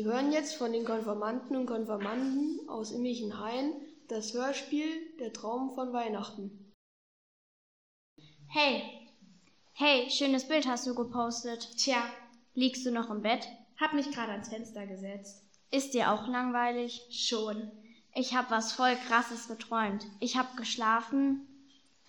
Sie hören jetzt von den Konformanten und Konformanten aus Immichenhain das Hörspiel Der Traum von Weihnachten. Hey, hey, schönes Bild hast du gepostet. Tja, Liegst du noch im Bett? hab mich gerade ans Fenster gesetzt. Ist dir auch langweilig? Schon. Ich hab was voll krasses geträumt. Ich hab geschlafen.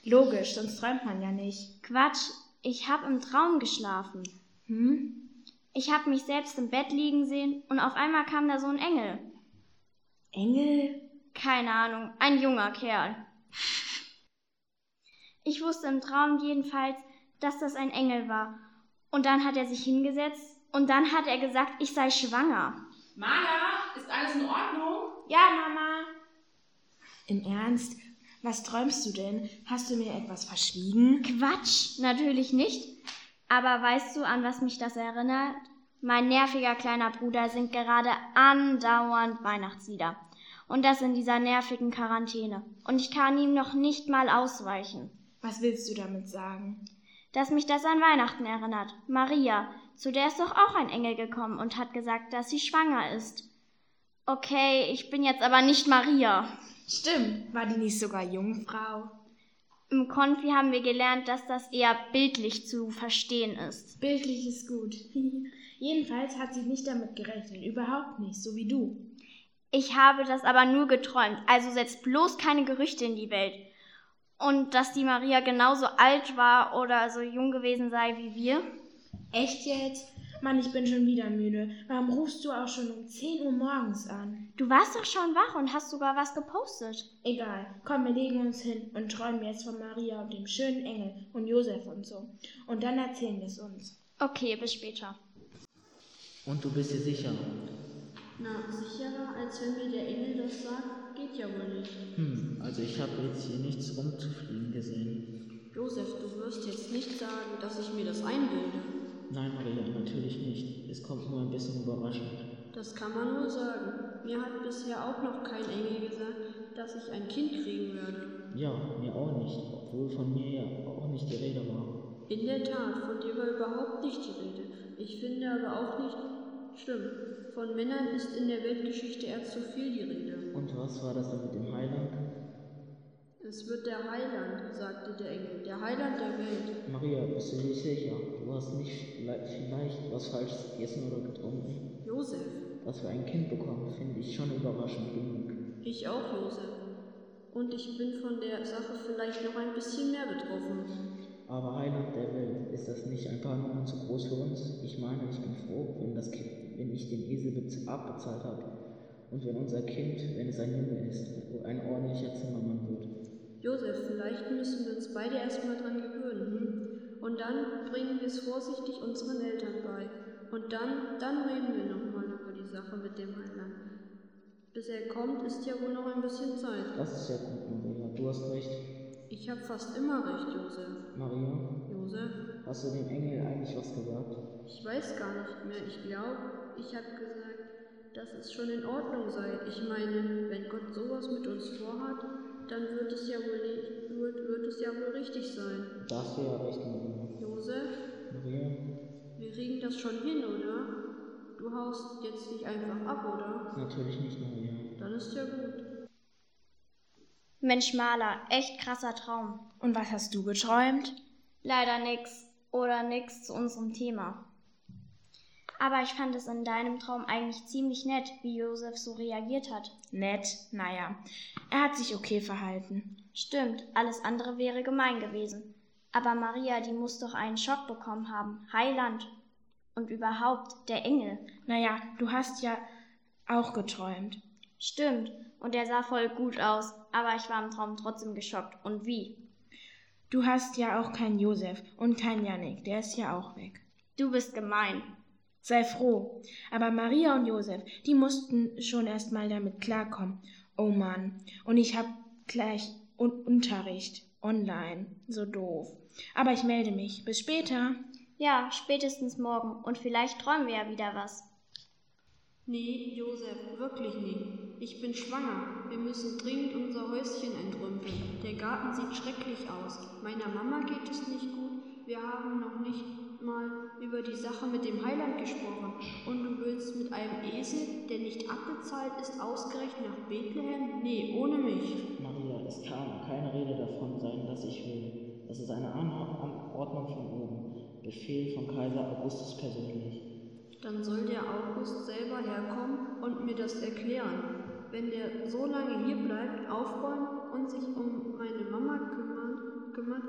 Logisch, sonst träumt man ja nicht. Quatsch, ich hab im Traum geschlafen. Hm? Ich hab mich selbst im Bett liegen sehen und auf einmal kam da so ein Engel. Engel? Keine Ahnung, ein junger Kerl. Ich wusste im Traum jedenfalls, dass das ein Engel war. Und dann hat er sich hingesetzt und dann hat er gesagt, ich sei schwanger. Maja, ist alles in Ordnung? Ja, Mama. Im Ernst? Was träumst du denn? Hast du mir etwas verschwiegen? Quatsch, natürlich nicht. Aber weißt du, an was mich das erinnert? Mein nerviger kleiner Bruder singt gerade andauernd Weihnachtslieder. Und das in dieser nervigen Quarantäne. Und ich kann ihm noch nicht mal ausweichen. Was willst du damit sagen? Dass mich das an Weihnachten erinnert. Maria, zu der ist doch auch ein Engel gekommen und hat gesagt, dass sie schwanger ist. Okay, ich bin jetzt aber nicht Maria. Stimmt, war die nicht sogar Jungfrau? Im Konfi haben wir gelernt, dass das eher bildlich zu verstehen ist. Bildlich ist gut. Jedenfalls hat sie nicht damit gerechnet, überhaupt nicht, so wie du. Ich habe das aber nur geträumt, also setzt bloß keine Gerüchte in die Welt. Und dass die Maria genauso alt war oder so jung gewesen sei wie wir? Echt jetzt? Mann, ich bin schon wieder müde. Warum rufst du auch schon um 10 Uhr morgens an? Du warst doch schon wach und hast sogar was gepostet. Egal, komm, wir legen uns hin und träumen jetzt von Maria und dem schönen Engel und Josef und so. Und dann erzählen wir es uns. Okay, bis später. Und du bist dir sicher? Na, sicherer, als wenn mir der Engel das sagt, geht ja wohl nicht. Hm, also ich habe jetzt hier nichts rumzufliegen gesehen. Josef, du wirst jetzt nicht sagen, dass ich mir das einbilde. Nein, Maria, natürlich nicht. Es kommt nur ein bisschen überraschend. Das kann man wohl sagen. Mir hat bisher auch noch kein Engel gesagt, dass ich ein Kind kriegen werde. Ja, mir auch nicht, obwohl von mir ja auch nicht die Rede war. In der Tat, von dir war überhaupt nicht die Rede. Ich finde aber auch nicht schlimm. Von Männern ist in der Weltgeschichte eher zu viel die Rede. Und was war das dann mit dem Heiland? Es wird der Heiland, sagte der Engel, der Heiland der Welt. Maria, bist du dir sicher? Du hast nicht vielleicht vielleicht was Falsches gegessen oder getrunken? Josef. Dass wir ein Kind bekommen, finde ich schon überraschend genug. Ich auch, Josef. Und ich bin von der Sache vielleicht noch ein bisschen mehr betroffen. Aber Heiland der Welt, ist das nicht ein paar Nummern zu groß für uns? Ich meine, ich bin froh, wenn, das kind, wenn ich den Esel bez- abbezahlt habe und wenn unser Kind, wenn es ein Junge ist, ein ordentlicher Zimmermann wird. Josef, vielleicht müssen wir uns beide erstmal dran gewöhnen. Hm? Und dann bringen wir es vorsichtig unseren Eltern bei. Und dann, dann reden wir nochmal über die Sache mit dem Heiland. Bis er kommt, ist ja wohl noch ein bisschen Zeit. Das ist ja gut, Maria. Du hast recht. Ich habe fast immer recht, Josef. Maria, Josef? hast du dem Engel eigentlich was gesagt? Ich weiß gar nicht mehr. Ich glaube, ich habe gesagt, dass es schon in Ordnung sei. Ich meine, wenn Gott sowas mit uns vorhat, dann wird es ja wohl, nicht, wird, wird es ja wohl richtig sein. Da hast du ja recht, Maria. Josef, Maria, wir kriegen das schon hin, oder? Du haust jetzt nicht einfach ab, oder? natürlich nicht, Maria. Dann ist ja gut. Mensch Maler, echt krasser Traum. Und was hast du geträumt? Leider nix oder nix zu unserem Thema. Aber ich fand es in deinem Traum eigentlich ziemlich nett, wie Josef so reagiert hat. Nett, naja. Er hat sich okay verhalten. Stimmt, alles andere wäre gemein gewesen. Aber Maria, die muss doch einen Schock bekommen haben. Heiland. Und überhaupt, der Engel. Naja, du hast ja auch geträumt. Stimmt, und er sah voll gut aus, aber ich war im Traum trotzdem geschockt. Und wie? Du hast ja auch keinen Josef und keinen Janik, der ist ja auch weg. Du bist gemein. Sei froh. Aber Maria und Josef, die mussten schon erst mal damit klarkommen. Oh Mann. Und ich hab gleich Un Unterricht online. So doof. Aber ich melde mich. Bis später. Ja, spätestens morgen. Und vielleicht träumen wir ja wieder was. Nee, Josef, wirklich nicht. Ich bin schwanger. Wir müssen dringend unser Häuschen entrümpeln. Der Garten sieht schrecklich aus. Meiner Mama geht es nicht gut. Wir haben noch nicht mal über die Sache mit dem Heiland gesprochen. Und du willst mit einem Esel, der nicht abbezahlt ist, ausgerechnet nach Bethlehem? Nee, ohne mich. Maria, es kann keine Rede davon sein, dass ich will. Das ist eine Anordnung von oben. Befehl von Kaiser Augustus persönlich. Dann soll der August selber und mir das erklären. Wenn der so lange hier bleibt, aufräumen und sich um meine Mama kümmern, kümmert,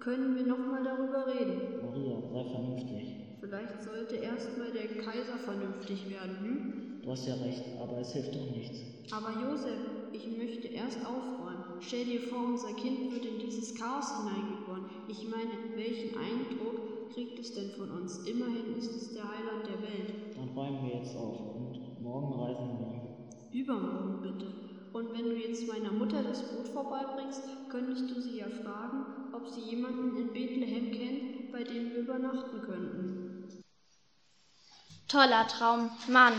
können wir nochmal darüber reden. Maria, sei vernünftig. Vielleicht sollte erstmal der Kaiser vernünftig werden, hm? Du hast ja recht, aber es hilft doch nichts. Aber Josef, ich möchte erst aufräumen. Stell dir vor, unser Kind wird in dieses Chaos hineingeboren. Ich meine, welchen Eindruck kriegt es denn von uns? Immerhin ist es der Heiland der Welt. Dann räumen wir jetzt auf und morgen reisen wir. Übermorgen bitte. Und wenn du jetzt meiner Mutter das Brot vorbeibringst, könntest du sie ja fragen, ob sie jemanden in Bethlehem kennt, bei dem wir übernachten könnten. Toller Traum. Mann,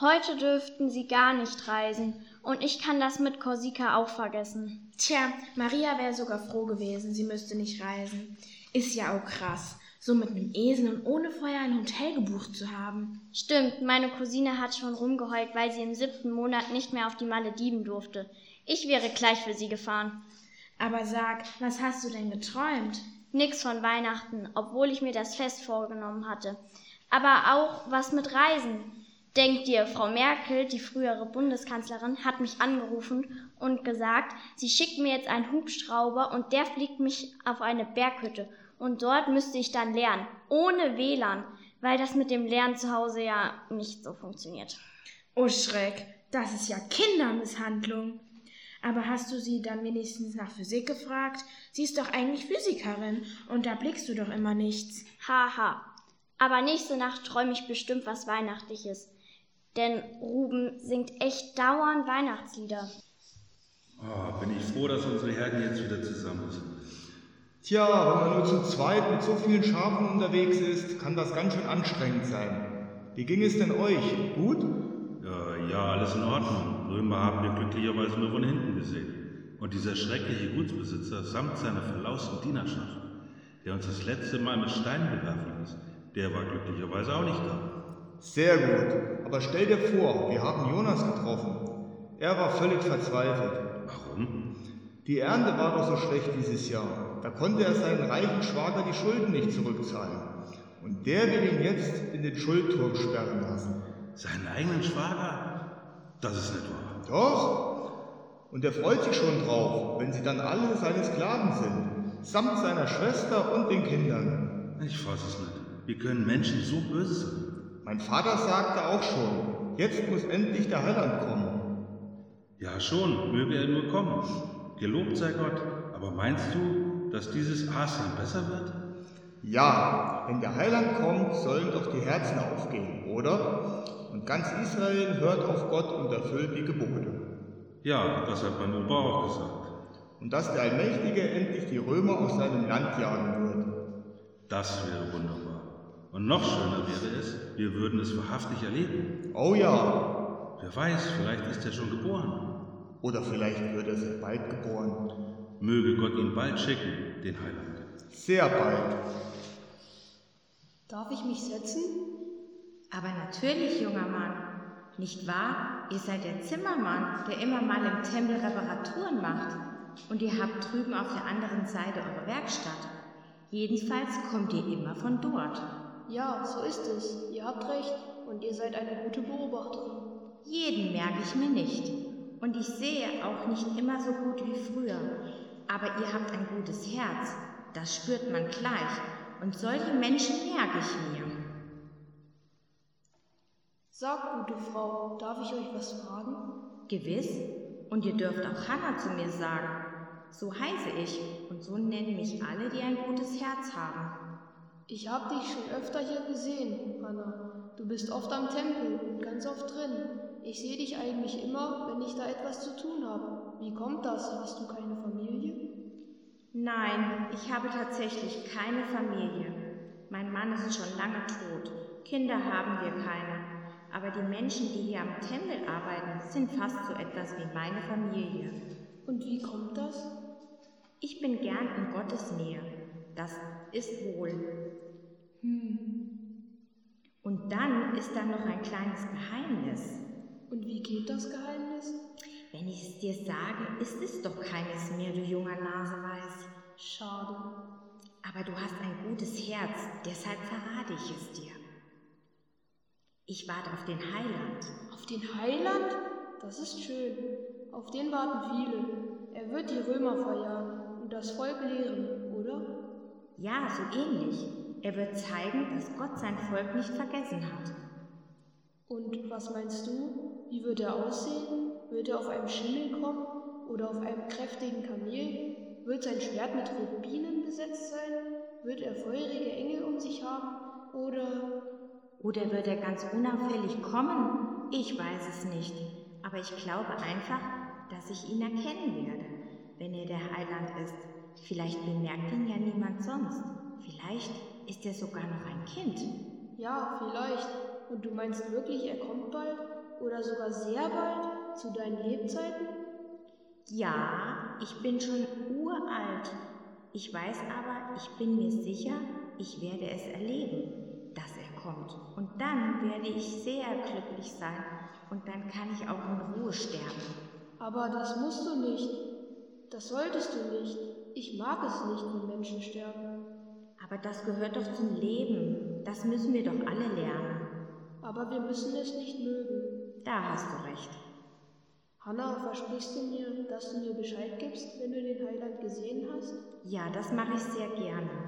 heute dürften sie gar nicht reisen. Und ich kann das mit Korsika auch vergessen. Tja, Maria wäre sogar froh gewesen, sie müsste nicht reisen. Ist ja auch krass, so mit einem Esel und ohne vorher ein Hotel gebucht zu haben. Stimmt, meine Cousine hat schon rumgeheult, weil sie im siebten Monat nicht mehr auf die Malediven durfte. Ich wäre gleich für sie gefahren. Aber sag, was hast du denn geträumt? Nix von Weihnachten, obwohl ich mir das Fest vorgenommen hatte. Aber auch was mit Reisen. Denkt dir, Frau Merkel, die frühere Bundeskanzlerin, hat mich angerufen und gesagt, sie schickt mir jetzt einen Hubschrauber und der fliegt mich auf eine Berghütte. Und dort müsste ich dann lernen, ohne WLAN, weil das mit dem Lernen zu Hause ja nicht so funktioniert. Oh Schreck, das ist ja Kindermisshandlung. Aber hast du sie dann wenigstens nach Physik gefragt? Sie ist doch eigentlich Physikerin und da blickst du doch immer nichts. Haha. Aber nächste Nacht träume ich bestimmt was Weihnachtliches. Denn Ruben singt echt dauernd Weihnachtslieder. Oh, bin ich froh, dass unsere Herden jetzt wieder zusammen sind. Tja, wenn man nur zu zweit mit so vielen Schafen unterwegs ist, kann das ganz schön anstrengend sein. Wie ging es denn euch? Gut? Ja, ja, alles in Ordnung. Römer haben wir glücklicherweise nur von hinten gesehen. Und dieser schreckliche Gutsbesitzer samt seiner verlausten Dienerschaft, der uns das letzte Mal mit Steinen bewerfen ließ, der war glücklicherweise auch nicht da. Sehr gut. Aber stell dir vor, wir haben Jonas getroffen. Er war völlig verzweifelt. Warum? Die Ernte war doch so schlecht dieses Jahr. Da konnte er seinen reichen Schwager die Schulden nicht zurückzahlen. Und der will ihn jetzt in den Schuldturm sperren lassen. Seinen eigenen Schwager? Das ist nicht wahr. Doch. Und er freut sich schon drauf, wenn sie dann alle seine Sklaven sind, samt seiner Schwester und den Kindern. Ich fass es nicht. Wie können Menschen so böse sein? Mein Vater sagte auch schon, jetzt muss endlich der Heiland kommen. Ja schon, möge er nur kommen. Gelobt sei Gott. Aber meinst du, dass dieses Asien besser wird? Ja, wenn der Heiland kommt, sollen doch die Herzen aufgehen, oder? Und ganz Israel hört auf Gott und erfüllt die Gebote. Ja, das hat mein Opa auch gesagt. Und dass der Allmächtige endlich die Römer aus seinem Land jagen wird. Das wäre wunderbar. Und noch schöner wäre es, wir würden es wahrhaftig erleben. Oh ja. Wer weiß, vielleicht ist er schon geboren. Oder vielleicht wird er sehr bald geboren. Möge Gott ihn bald schicken, den Heiland. Sehr bald. Darf ich mich setzen? Aber natürlich, junger Mann. Nicht wahr? Ihr seid der Zimmermann, der immer mal im Tempel Reparaturen macht. Und ihr habt drüben auf der anderen Seite eure Werkstatt. Jedenfalls kommt ihr immer von dort. Ja, so ist es. Ihr habt recht. Und ihr seid eine gute Beobachterin. Jeden merke ich mir nicht. Und ich sehe auch nicht immer so gut wie früher. Aber ihr habt ein gutes Herz. Das spürt man gleich. Und solche Menschen merke ich mir. Sag, gute Frau, darf ich euch was fragen? Gewiss. Und ihr dürft auch Hannah zu mir sagen. So heiße ich und so nennen mich alle, die ein gutes Herz haben. Ich hab dich schon öfter hier gesehen, Hannah. Du bist oft am Tempel und ganz oft drin. Ich sehe dich eigentlich immer, wenn ich da etwas zu tun habe. Wie kommt das? Hast du keine Familie? Nein, ich habe tatsächlich keine Familie. Mein Mann ist schon lange tot. Kinder haben wir keine. Aber die Menschen, die hier am Tempel arbeiten, sind fast so etwas wie meine Familie. Und wie kommt das? Ich bin gern in Gottes Nähe. Das ist wohl. Hm. Und dann ist da noch ein kleines Geheimnis. Und wie geht das Geheimnis? Wenn ich es dir sage, ist es doch keines mehr, du junger Naseweiß. Schade. Aber du hast ein gutes Herz, deshalb verrate ich es dir. Ich warte auf den Heiland. Auf den Heiland? Das ist schön. Auf den warten viele. Er wird die Römer verjagen und das Volk lehren, oder? Ja, so ähnlich. Er wird zeigen, dass Gott sein Volk nicht vergessen hat. Und was meinst du? Wie wird er aussehen? Wird er auf einem Schimmel kommen oder auf einem kräftigen Kamel? Wird sein Schwert mit Rubinen besetzt sein? Wird er feurige Engel um sich haben? Oder Oder wird er ganz unauffällig kommen? Ich weiß es nicht. Aber ich glaube einfach, dass ich ihn erkennen werde, wenn er der Heiland ist. Vielleicht bemerkt ihn ja niemand sonst. Vielleicht ist er sogar noch ein Kind. ja, vielleicht. Und du meinst wirklich, er kommt bald? Oder sogar sehr bald? Zu deinen Lebzeiten? Ja, ich bin schon uralt. Ich weiß aber, ich bin mir sicher, ich werde es erleben, dass er kommt. Und dann werde ich sehr glücklich sein. Und dann kann ich auch in Ruhe sterben. Aber das musst du nicht. Das solltest du nicht. Ich mag es nicht, wenn Menschen sterben. Aber das gehört doch zum Leben. Das müssen wir doch alle lernen. Aber wir müssen es nicht mögen. Da hast du recht. Hanna, versprichst du mir, dass du mir Bescheid gibst, wenn du den Heiland gesehen hast? Ja, das mache ich sehr gerne.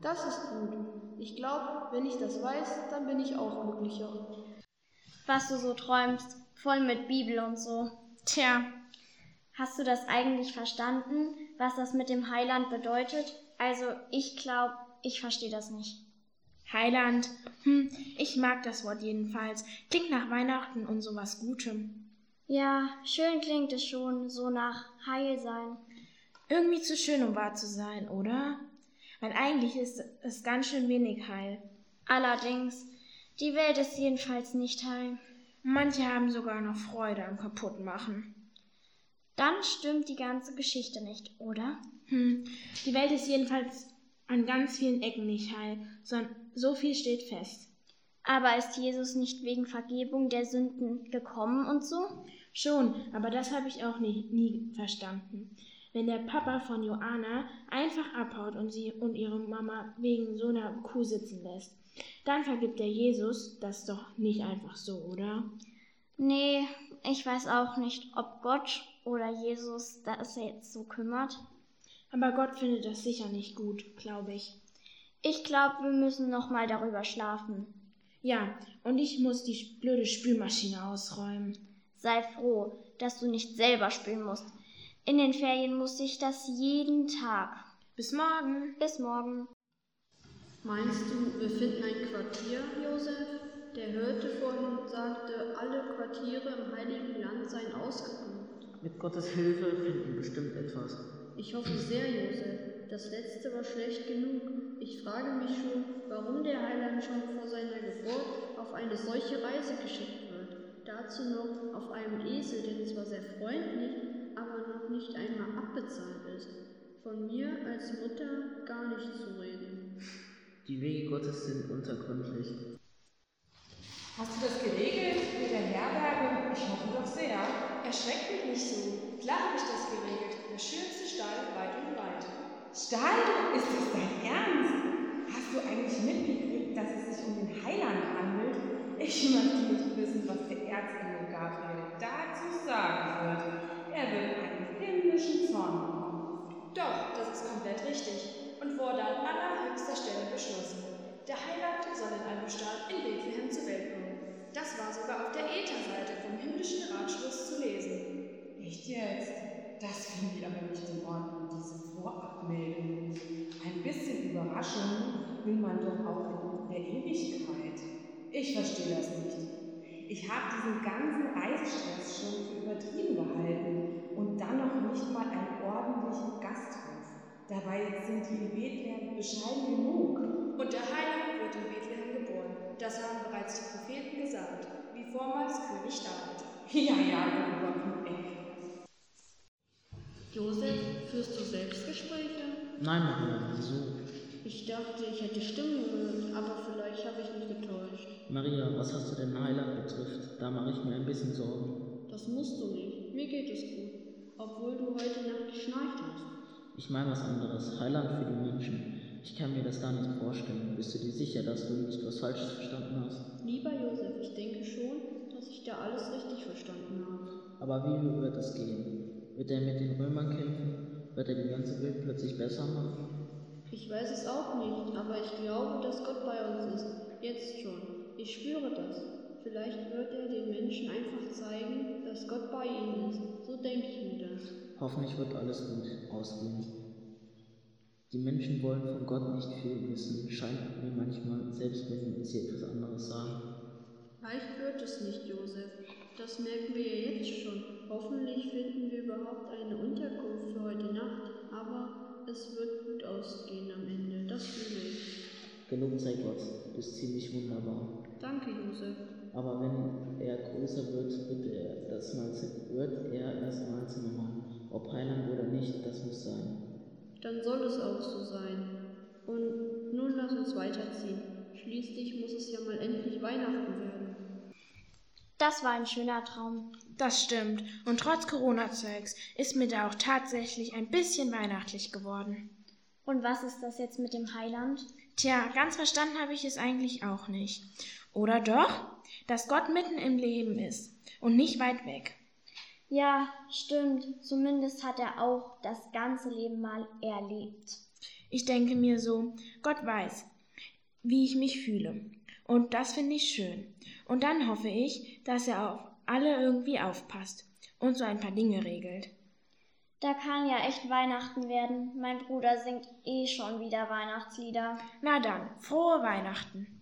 Das ist gut. Ich glaube, wenn ich das weiß, dann bin ich auch glücklicher. Was du so träumst, voll mit Bibel und so. Tja, Hast du das eigentlich verstanden, was das mit dem Heiland bedeutet? Also, ich glaube, ich verstehe das nicht. Heiland. Hm, ich mag das Wort jedenfalls. Klingt nach Weihnachten und sowas Gutem. Ja, schön klingt es schon, so nach Heil sein. Irgendwie zu schön, um wahr zu sein, oder? Weil eigentlich ist es ganz schön wenig Heil. Allerdings, die Welt ist jedenfalls nicht heil. Manche haben sogar noch Freude am Kaputtmachen. Dann stimmt die ganze Geschichte nicht, oder? Hm, die Welt ist jedenfalls an ganz vielen Ecken nicht heil, sondern so viel steht fest. Aber ist Jesus nicht wegen Vergebung der Sünden gekommen und so? Schon, aber das habe ich auch nie, nie verstanden. Wenn der Papa von Joanna einfach abhaut und sie und ihre Mama wegen so einer Kuh sitzen lässt, dann vergibt der Jesus das doch nicht einfach so, oder? Nee, ich weiß auch nicht, ob Gott oder Jesus das jetzt so kümmert. Aber Gott findet das sicher nicht gut, glaube ich. Ich glaube, wir müssen noch mal darüber schlafen. Ja, und ich muss die blöde Spülmaschine ausräumen. Sei froh, dass du nicht selber spülen musst. In den Ferien muss ich das jeden Tag. Bis morgen. Bis morgen. Meinst du, wir finden ein Quartier, Josef? Der Hirte vorhin sagte, alle Quartiere im Heiligen Land seien ausgebucht. Mit Gottes Hilfe finden wir bestimmt etwas. Ich hoffe sehr, Josef. Das letzte war schlecht genug. Ich frage mich schon, warum der Heiland schon vor seiner Geburt auf eine solche Reise geschickt wird. Dazu noch auf einem Esel, der zwar sehr freundlich, aber noch nicht einmal abbezahlt ist. Von mir als Mutter gar nicht zu reden. Die Wege Gottes sind untergründlich. Hast du das geregelt mit der Herberge? Ich hoffe doch sehr. Erschreckt mich nicht so. Klar habe ich das geregelt. Der schönste Stall weit und breit. Stall, ist das dein Ernst? Hast du eigentlich mitgekriegt, dass es sich um den Heiland handelt? Ich möchte nicht wissen, was der Erzengel Gabriel dazu sagen wird. Er will einen himmlischen Zorn bekommen. Doch, das ist komplett richtig und wurde an allerhöchster Stelle beschlossen. Der Heiland soll in einem Stall in Bethlehem zur Welt kommen. Das war sogar auf der Ätherseite Ich verstehe das nicht. Ich habe diesen ganzen Reisstress schon für übertrieben gehalten und dann noch nicht mal einen ordentlichen Gasthof. Dabei sind die in Bethlehem bescheiden genug. Und der Heiland wird in Bethlehem geboren. Das haben bereits die Propheten gesagt, wie vormals König David. Ja, ja, ey. Josef, führst du Selbstgespräche? Nein, Maria, wieso? Ich dachte, ich hätte Stimmen gehört, aber vielleicht habe ich mich getäuscht. Maria, was hast du denn Heiland betrifft? Da mache ich mir ein bisschen Sorgen. Das musst du nicht. Mir geht es gut. Obwohl du heute Nacht geschnarcht hast. Ich meine was anderes. Heiland für die Menschen. Ich kann mir das gar nicht vorstellen. Bist du dir sicher, dass du nicht was Falsches verstanden hast? Lieber Josef, ich denke schon, dass ich da alles richtig verstanden habe. Aber wie wird es gehen? Wird er mit den Römern kämpfen? Wird er die ganze Welt plötzlich besser machen? Ich weiß es auch nicht, aber ich glaube, dass Gott bei uns ist. Jetzt schon. Ich spüre das. Vielleicht wird er den Menschen einfach zeigen, dass Gott bei ihnen ist. So denke ich mir das. Hoffentlich wird alles gut ausgehen. Die Menschen wollen von Gott nicht viel wissen, scheint mir manchmal, selbst wenn sie etwas anderes sagen. Leicht wird es nicht, Josef. Das merken wir ja jetzt schon. Hoffentlich finden wir überhaupt eine Unterkunft für heute Nacht, aber es wird gut ausgehen am Ende, das fühle ich. Sei Gott, du bist ziemlich wunderbar. Danke, Josef. Aber wenn er größer wird, wird er, das Mahlzimmer, wird er das Mahlzimmer machen. Ob Heiland oder nicht, das muss sein. Dann soll es auch so sein. Und nun lass uns weiterziehen. Schließlich muss es ja mal endlich Weihnachten werden. Das war ein schöner Traum. Das stimmt. Und trotz Corona-Zeugs ist mir da auch tatsächlich ein bisschen weihnachtlich geworden. Und was ist das jetzt mit dem Heiland? Tja, ganz verstanden habe ich es eigentlich auch nicht. Oder doch? Dass Gott mitten im Leben ist und nicht weit weg. Ja, stimmt. Zumindest hat er auch das ganze Leben mal erlebt. Ich denke mir so, Gott weiß, wie ich mich fühle. Und das finde ich schön. Und dann hoffe ich, dass er auf alle irgendwie aufpasst und so ein paar Dinge regelt. Da kann ja echt Weihnachten werden. Mein Bruder singt eh schon wieder Weihnachtslieder. Na dann, frohe Weihnachten.